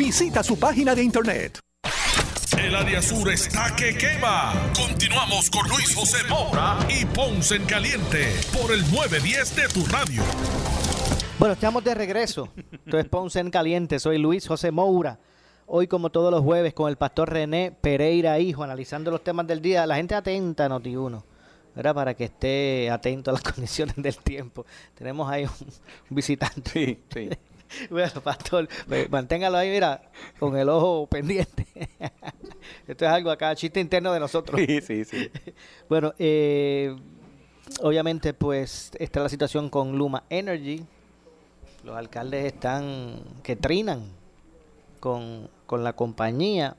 Visita su página de internet. El área sur está que quema. Continuamos con Luis José Moura y Ponce en Caliente por el 910 de tu radio. Bueno, estamos de regreso. Esto es Ponce en Caliente. Soy Luis José Moura. Hoy, como todos los jueves, con el pastor René Pereira Hijo, analizando los temas del día. La gente atenta a Noti1, ¿verdad? Para que esté atento a las condiciones del tiempo. Tenemos ahí un, un visitante. Sí, sí. Bueno, pastor, pues, manténgalo ahí, mira, con el ojo pendiente. Esto es algo acá, chiste interno de nosotros. Sí, sí, sí. Bueno, eh, obviamente, pues, está la situación con Luma Energy. Los alcaldes están que trinan con, con la compañía.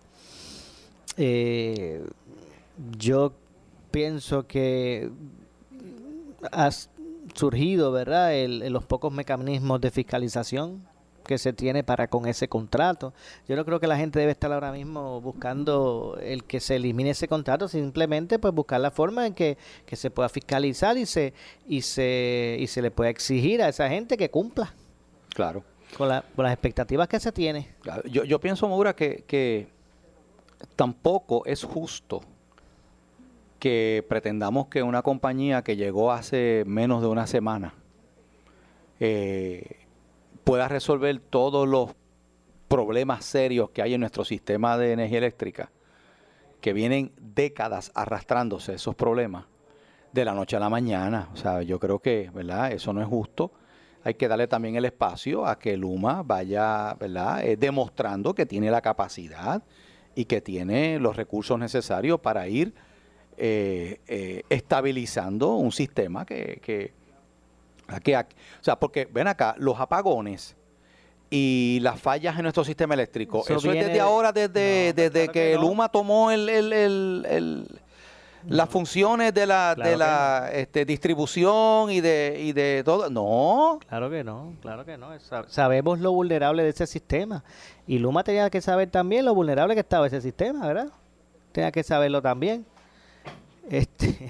Eh, yo pienso que ha surgido, ¿verdad?, el, los pocos mecanismos de fiscalización que se tiene para con ese contrato. Yo no creo que la gente debe estar ahora mismo buscando el que se elimine ese contrato, simplemente pues buscar la forma en que, que se pueda fiscalizar y se y se y se le pueda exigir a esa gente que cumpla Claro. con, la- con las expectativas que se tiene. Yo, yo pienso, Maura, que, que tampoco es justo que pretendamos que una compañía que llegó hace menos de una semana eh, pueda resolver todos los problemas serios que hay en nuestro sistema de energía eléctrica, que vienen décadas arrastrándose esos problemas de la noche a la mañana. O sea, yo creo que, ¿verdad? Eso no es justo. Hay que darle también el espacio a que Luma vaya, ¿verdad? Eh, demostrando que tiene la capacidad y que tiene los recursos necesarios para ir eh, eh, estabilizando un sistema que, que, que- o sea, porque ven acá, los apagones y las fallas en nuestro sistema eléctrico, Eso eso, es desde ahora, desde, desde que, Luma tomó el, el- el- el- las funciones de la, Claro de que la este, distribución y de, y de todo. No. Claro que no, claro que no. Sa- Sabemos lo vulnerable de ese sistema. Y Luma tenía que saber también lo vulnerable que estaba ese sistema, ¿verdad? Tenía que saberlo también. Este,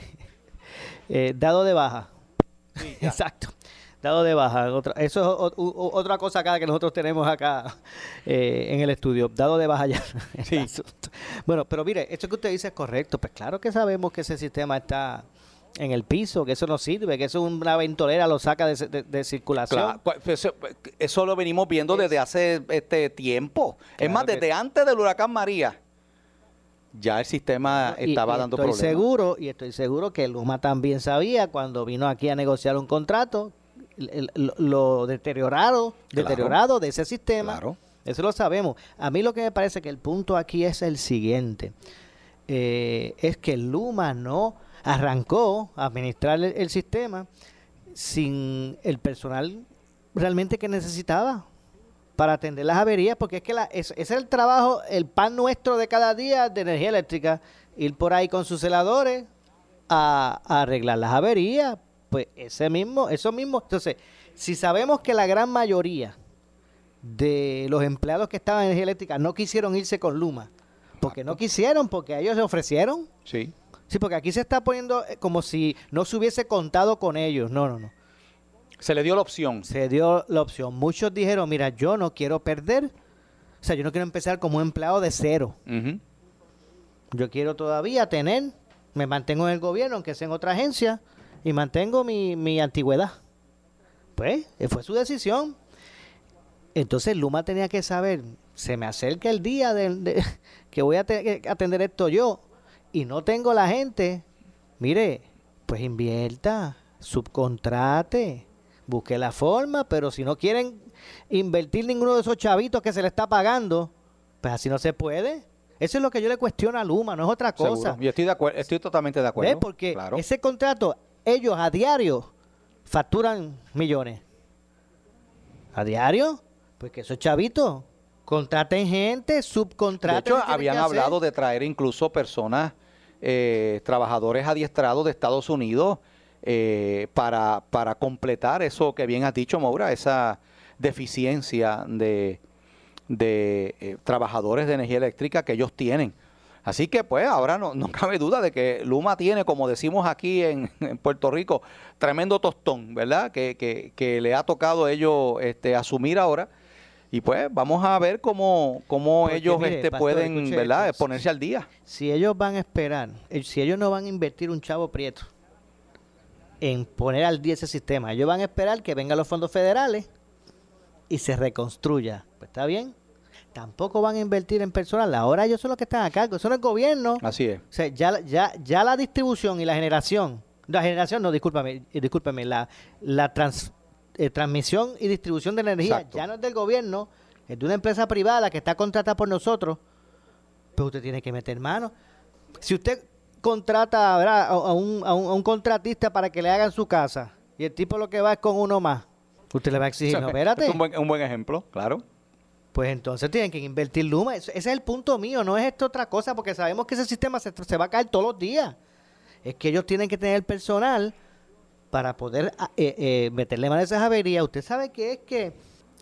eh, dado de baja. Exacto. Dado de baja. Otra, eso es o- o- otra cosa acá que nosotros tenemos acá eh, en el estudio. Dado de baja ya. asunto. Bueno, pero mire, esto que usted dice es correcto. Pues claro que sabemos que ese sistema está en el piso, que eso no sirve, que eso una ventolera lo saca de, de- de circulación. Claro, pues, eso, eso lo venimos viendo desde hace este tiempo. es más, que- desde antes del huracán María, ya el sistema Y- estaba y dando estoy problemas. seguro y estoy seguro que Luma también sabía cuando vino aquí a negociar un contrato el- el- lo deteriorado Claro. deteriorado de ese sistema Claro. eso lo sabemos a mí lo que me parece que el punto aquí es el siguiente eh, es que Luma no arrancó a administrar el, el sistema sin el personal realmente que necesitaba para atender las averías, porque es que la, es- es el trabajo, el pan nuestro de cada día de energía eléctrica, ir por ahí con sus celadores a, a arreglar las averías, pues ese mismo, eso mismo, entonces, si sabemos que la gran mayoría de los empleados que estaban en energía eléctrica no quisieron irse con Luma, porque no quisieron, porque ellos se ofrecieron, Sí. sí, porque aquí se está poniendo eh, como si no se hubiese contado con ellos, no, no, no. Se le dio la opción. Se dio la opción. Muchos dijeron, mira, yo no quiero perder. O sea, yo no quiero empezar como un empleado de cero. Yo quiero todavía tener, me mantengo en el gobierno, aunque sea en otra agencia, y mantengo mi, mi antigüedad. Pues, eh, fue su decisión. Entonces Luma tenía que saber, se me acerca el día de, que voy a tener que atender esto yo, y no tengo la gente, mire, pues invierta, subcontrate, busque la forma, pero si no quieren invertir ninguno de esos chavitos que se le está pagando, pues así no se puede. Eso es lo que yo le cuestiono a Luma, no es otra cosa. Seguro. Yo estoy de acuerdo, estoy totalmente de acuerdo. Porque Claro. ese contrato, ellos a diario facturan millones. ¿A diario? Pues que esos chavitos contraten gente, De subcontraten. hecho, que tienen habían hacer. hablado de traer incluso personas, eh, trabajadores adiestrados de Estados Unidos eh, para, para completar eso que bien has dicho, Maura, esa deficiencia de, de eh, trabajadores de energía eléctrica que ellos tienen. Así que pues ahora no, no cabe duda de que Luma tiene, como decimos aquí en, en Puerto Rico, tremendo tostón, ¿verdad? Que, que, que le ha tocado a ellos este, asumir ahora. Y pues vamos a ver cómo, cómo Porque, ellos mire, este, pastor, pueden, ¿verdad? esto. Ponerse al día. Si ellos van a esperar, eh, si ellos no van a invertir un chavo prieto en poner al día ese sistema, ellos van a esperar que vengan los fondos federales y se reconstruya. Pues está bien. Tampoco van a invertir en personal. Ahora ellos son los que están a cargo. Eso no es gobierno. Así es. O sea, ya, ya, ya la distribución y la generación, la generación, no, discúlpame, eh, discúlpame, la, la trans- eh, transmisión y distribución de la energía Exacto. ya no es del gobierno, es de una empresa privada que está contratada por nosotros, pero usted tiene que meter mano. Si usted contrata ¿verdad? a, un, a un- a un contratista para que le hagan su casa y el tipo lo que va es con uno más, usted le va a exigir, no, espérate. Es un buen, un buen ejemplo, claro. Pues entonces tienen que invertir Luma. Ese es el punto mío, no es esto otra cosa, porque sabemos que ese sistema se, se va a caer todos los días. Es que ellos tienen que tener personal para poder ah, eh, eh, meterle mano a esas averías. Usted sabe que es que,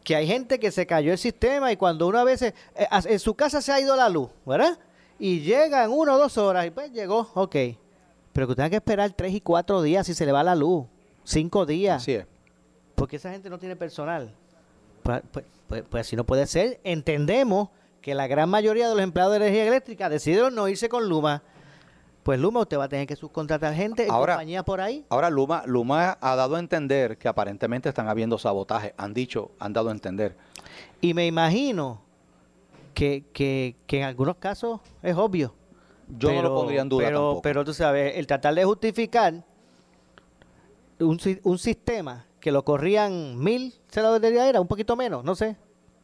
que hay gente que se cayó el sistema y cuando uno a veces, eh, en su casa se ha ido la luz, ¿verdad? Y llega en una o dos horas y pues llegó, ok. Pero que usted tenga que esperar tres y cuatro días si se le va la luz, cinco días. Así es. Porque esa gente no tiene personal. Pues, pues, pues- pues así no puede ser. Entendemos que la gran mayoría de los empleados de energía eléctrica decidieron no irse con Luma. pues Luma usted va a tener que subcontratar gente en Ahora- compañías por ahí. Ahora Luma, Luma ha dado a entender que aparentemente están habiendo sabotaje. Han dicho, han dado a entender. Y me imagino que, que, que en algunos casos es obvio. Yo no lo pondría en duda pero, tampoco. Pero tú sabes, el tratar de justificar un, un sistema que lo corrían mil celadores era un poquito menos, no sé,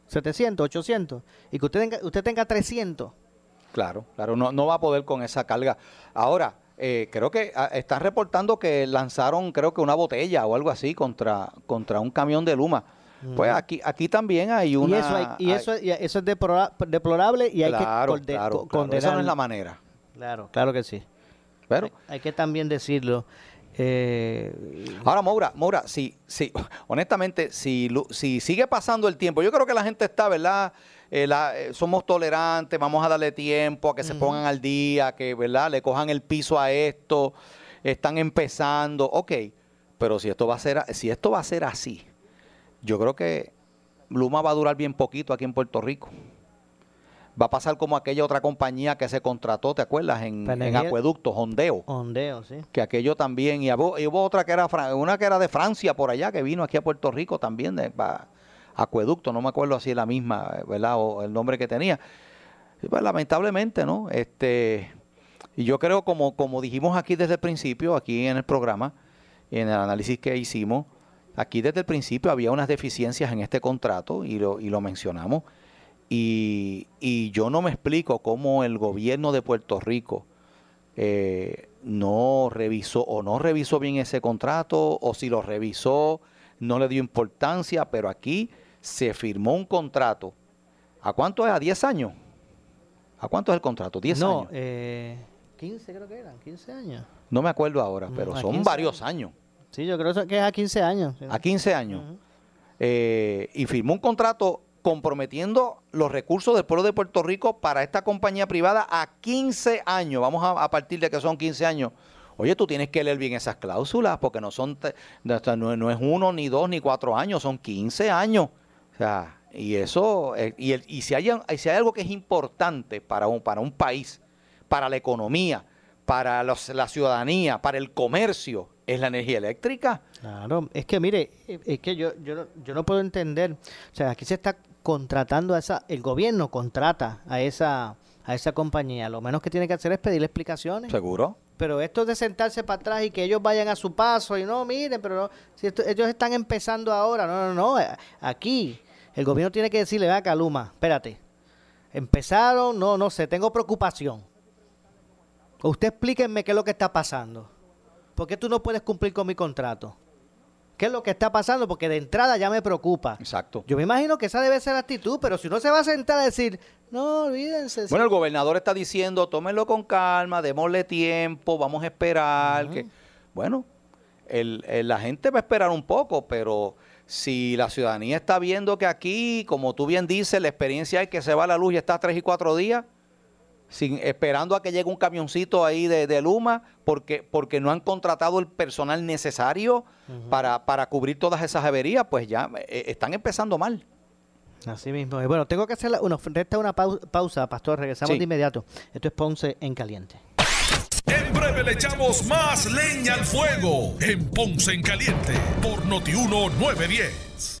700, 800, y que usted tenga, usted tenga 300. Claro, claro, no, no va a poder con esa carga. Ahora, eh, creo que ah, están reportando que lanzaron, creo que una botella o algo así contra, contra un camión de Luma. Pues aquí, aquí también hay Y una... eso, hay- y hay- eso, y eso es deplora- deplorable y hay Claro, que conde- claro, co- claro, esa no es la manera. Claro, claro que sí. Pero, Hay que también decirlo. Eh, Ahora, Maura, Maura, si, si, honestamente, si, si sigue pasando el tiempo, yo creo que la gente está, ¿verdad? Eh, la- eh, somos tolerantes, vamos a darle tiempo a que se pongan al día, que, ¿verdad? Le cojan el piso a esto, están empezando, ok, pero si esto va a ser, si esto va a ser así, yo creo que Luma va a durar bien poquito aquí en Puerto Rico. Va a pasar como aquella otra compañía que se contrató, ¿te acuerdas? En, en Acueducto, Hondeo Ondeo, sí. que aquello también, y hubo, y hubo otra que era, una que era de Francia por allá, que vino aquí a Puerto Rico también, de va- Acueducto, no me acuerdo es la misma, ¿verdad? O el nombre que tenía. Y pues lamentablemente, ¿no? Este, y yo creo, como, como dijimos aquí desde el principio, aquí en el programa, en el análisis que hicimos, aquí desde el principio había unas deficiencias en este contrato y lo, y lo mencionamos. Y, y yo no me explico cómo el gobierno de Puerto Rico eh, no revisó o no revisó bien ese contrato o si lo revisó no le dio importancia, pero aquí se firmó un contrato. ¿A cuánto es? ¿A 10 años? ¿A cuánto es el contrato? 10 no, años. eh, 15 creo que eran, 15 años. No me acuerdo ahora, pero a son 15 varios años. Sí, yo creo que es a 15 años. A 15 años. Eh, y firmó un contrato comprometiendo los recursos del pueblo de Puerto Rico para esta compañía privada a 15 años. Vamos a, a partir de que son 15 años. Oye, tú tienes que leer bien esas cláusulas porque no son no, no- es uno, ni dos, ni cuatro años, son 15 años. O sea, y eso, eh, y, el- y si, hay, si hay algo que es importante para un, para un país, para la economía, para los- la ciudadanía, para el comercio, es la energía eléctrica. Claro, es que mire, es que yo, yo, no- yo no puedo entender, o sea, aquí se está contratando a esa, el gobierno contrata a esa, a esa compañía, lo menos que tiene que hacer es pedirle explicaciones. ¿Seguro? Pero esto de sentarse para atrás y que ellos vayan a su paso y no, miren, pero no, si esto- ellos están empezando ahora, no, no, no, aquí el gobierno tiene que decirle, acá Luma, espérate, empezaron, no, no sé, tengo preocupación. Usted explíquenme qué es lo que está pasando. ¿Por qué tú no puedes cumplir con mi contrato? ¿Qué es lo que está pasando? Porque de entrada ya me preocupa. Exacto. Yo me imagino que esa debe ser la actitud, pero si uno se va a sentar a decir, no, olvídense. Bueno, el gobernador está diciendo, tómenlo con calma, démosle tiempo, vamos a esperar. que Bueno, el- el- la gente va a esperar un poco, pero si la ciudadanía está viendo que aquí, como tú bien dices, la experiencia es que se va la luz y está tres y cuatro días, sin, esperando a que llegue un camioncito ahí de, de Luma, porque, porque no han contratado el personal necesario para, para cubrir todas esas averías, pues ya eh, están empezando mal. Así mismo. es. Bueno, tengo que hacer una, resta una pau- pausa, pastor. Regresamos Sí. de inmediato. Esto es Ponce en Caliente. En breve le echamos más leña al fuego en Ponce en Caliente por Notiuno 910.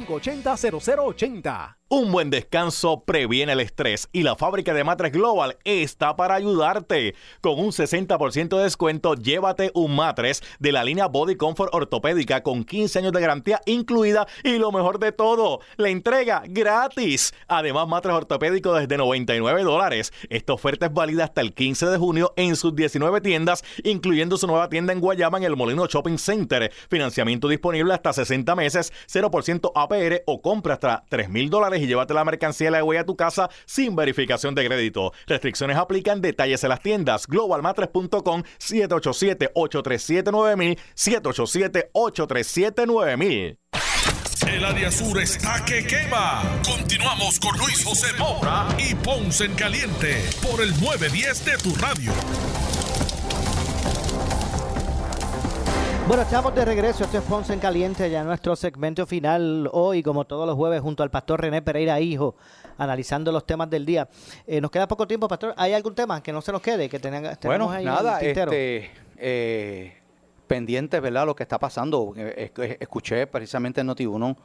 580-0080. Un buen descanso previene el estrés y la fábrica de matres Global está para ayudarte. Con un 60% de descuento, llévate un matres de la línea Body Comfort ortopédica con 15 años de garantía incluida y lo mejor de todo, la entrega gratis. Además, matres ortopédico desde 99 dólares. Esta oferta es válida hasta el 15 de junio en sus 19 tiendas, incluyendo su nueva tienda en Guayama en el Molino Shopping Center. Financiamiento disponible hasta 60 meses, 0% APR o compra hasta 3 mil dólares y llévate la mercancía de a tu casa sin verificación de crédito. Restricciones aplican, detalles en las tiendas. Globalmatres.com 787-837-9000 787-837-9000 El área sur está que quema. Continuamos con Luis José Moura y Ponce en Caliente por el 910 de tu radio. Bueno, estamos de regreso. Esto es Ponce en Caliente, ya nuestro segmento final hoy, como todos los jueves, junto al pastor René Pereira Hijo, analizando los temas del día. Eh, nos queda poco tiempo, pastor. ¿Hay algún tema que no se nos quede? Que tengan, Bueno, ahí nada, este, eh, pendientes, ¿verdad? Lo que está pasando. Eh, es- Escuché precisamente en Noti1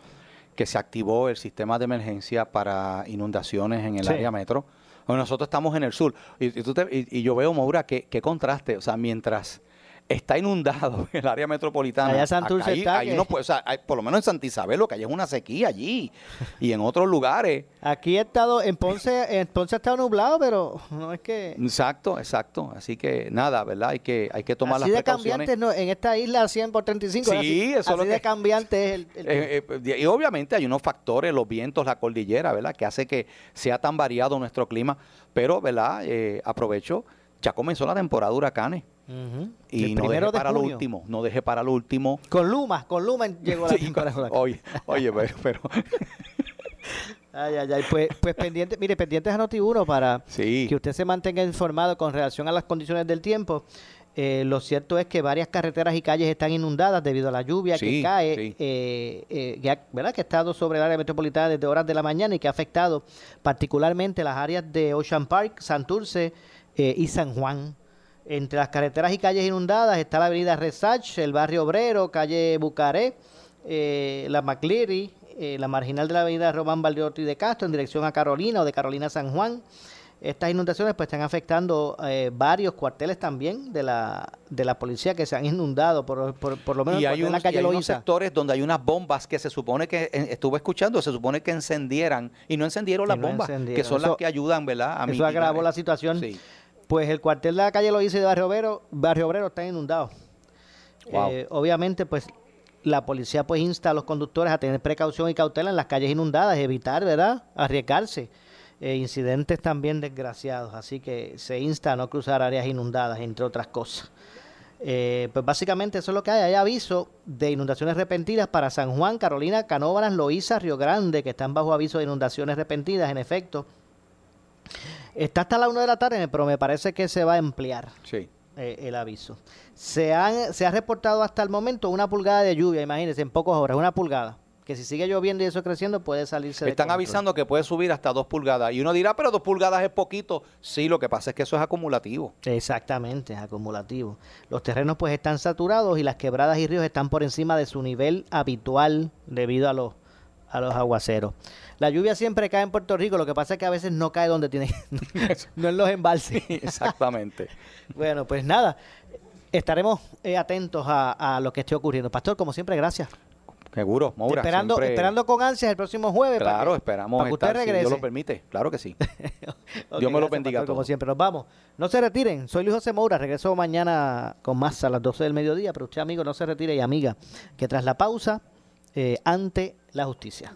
que se activó el sistema de emergencia para inundaciones en el Sí. área metro. Bueno, nosotros estamos en el sur. Y, y tú te- y- y yo veo, Maura, que, qué contraste. O sea, mientras está inundado el área metropolitana. Allá Santurce ahí- está que- o sea, hay- por lo menos en Santa Isabel lo que hay es una sequía allí. y en otros lugares. Aquí he estado, en Ponce, en Ponce ha estado nublado, pero no es que... Exacto, exacto. Así que nada, ¿verdad? Hay que, hay que tomar así las de precauciones. cambiante no, en esta isla 100 por 35. Sí, así, eso es así lo de que- cambiante es el... el- Eh, eh, y obviamente hay unos factores, los vientos, la cordillera, ¿verdad? Que hace que sea tan variado nuestro clima. Pero, ¿verdad? Eh, aprovecho, ya comenzó la temporada de huracanes. Y no primero deje de para lo último, no deje para lo último. Con Luma, con Luma llegó la Sí, huracanes. oye, oye, pero, pero- Ay, ay, ay. Pues, pues pendiente, mire, pendientes a Noti1 para que usted se mantenga informado con relación a las condiciones del tiempo. Eh, lo cierto es que varias carreteras y calles están inundadas debido a la lluvia Sí, que cae, sí. eh, eh, que ha- ¿verdad? que ha estado sobre el área metropolitana desde horas de la mañana y que ha afectado particularmente las áreas de Ocean Park, Santurce eh, y San Juan. Entre las carreteras y calles inundadas está la avenida Resach, el barrio Obrero, calle Bucaré, eh, la McLeary, eh, la marginal de la avenida Román Valdeorti de Castro en dirección a Carolina o de Carolina San Juan. Estas inundaciones pues están afectando eh, varios cuarteles también de la de la policía que se han inundado, por, por, por lo menos y hay, en la y calle hay unos sectores donde hay unas bombas que se supone que, estuve escuchando, se supone que encendieran y no encendieron las no bombas, que son las que ayudan, ¿verdad? A Eso mitigar agravó la situación. Pues el cuartel de la calle Loíza y de Barrio Obrero, Barrio Obrero están inundados. Wow. Eh, obviamente, pues la policía pues insta a los conductores a tener precaución y cautela en las calles inundadas, evitar, ¿verdad?, arriesgarse. Eh, incidentes también desgraciados, así que se insta a no cruzar áreas inundadas, entre otras cosas. Eh, pues básicamente eso es lo que hay. Hay aviso de inundaciones repentinas para San Juan, Carolina, Canóvaras, Loíza, Río Grande, que están bajo aviso de inundaciones repentinas, en efecto. Está hasta la 1 de la tarde, pero me parece que se va a emplear Sí. eh, el aviso. Se, han, se ha reportado hasta el momento una pulgada de lluvia, imagínense, en pocas horas, una pulgada. Que si sigue lloviendo y eso creciendo, puede salirse de Están control. avisando que puede subir hasta dos pulgadas. Y uno dirá, pero dos pulgadas es poquito. Sí, lo que pasa es que eso es acumulativo. Exactamente, es acumulativo. Los terrenos pues están saturados y las quebradas y ríos están por encima de su nivel habitual debido a los, a los aguaceros. La lluvia siempre cae en Puerto Rico, lo que pasa es que a veces no cae donde tiene, no en los embalses. Exactamente. bueno, pues nada, estaremos eh, atentos a, a lo que esté ocurriendo. Pastor, como siempre, gracias. Seguro, Maura. esperando, siempre- esperando con ansias el próximo jueves. para Claro, que- esperamos para que usted estar, si regrese. Dios lo permite. Claro que sí. Dios me lo bendiga a pastor, Como todos. siempre, nos vamos. No se retiren. Soy Luis José Moura. Regreso mañana con más a las 12 del mediodía. Pero usted, amigo, no se retire y amiga, que tras la pausa, eh, ante la justicia.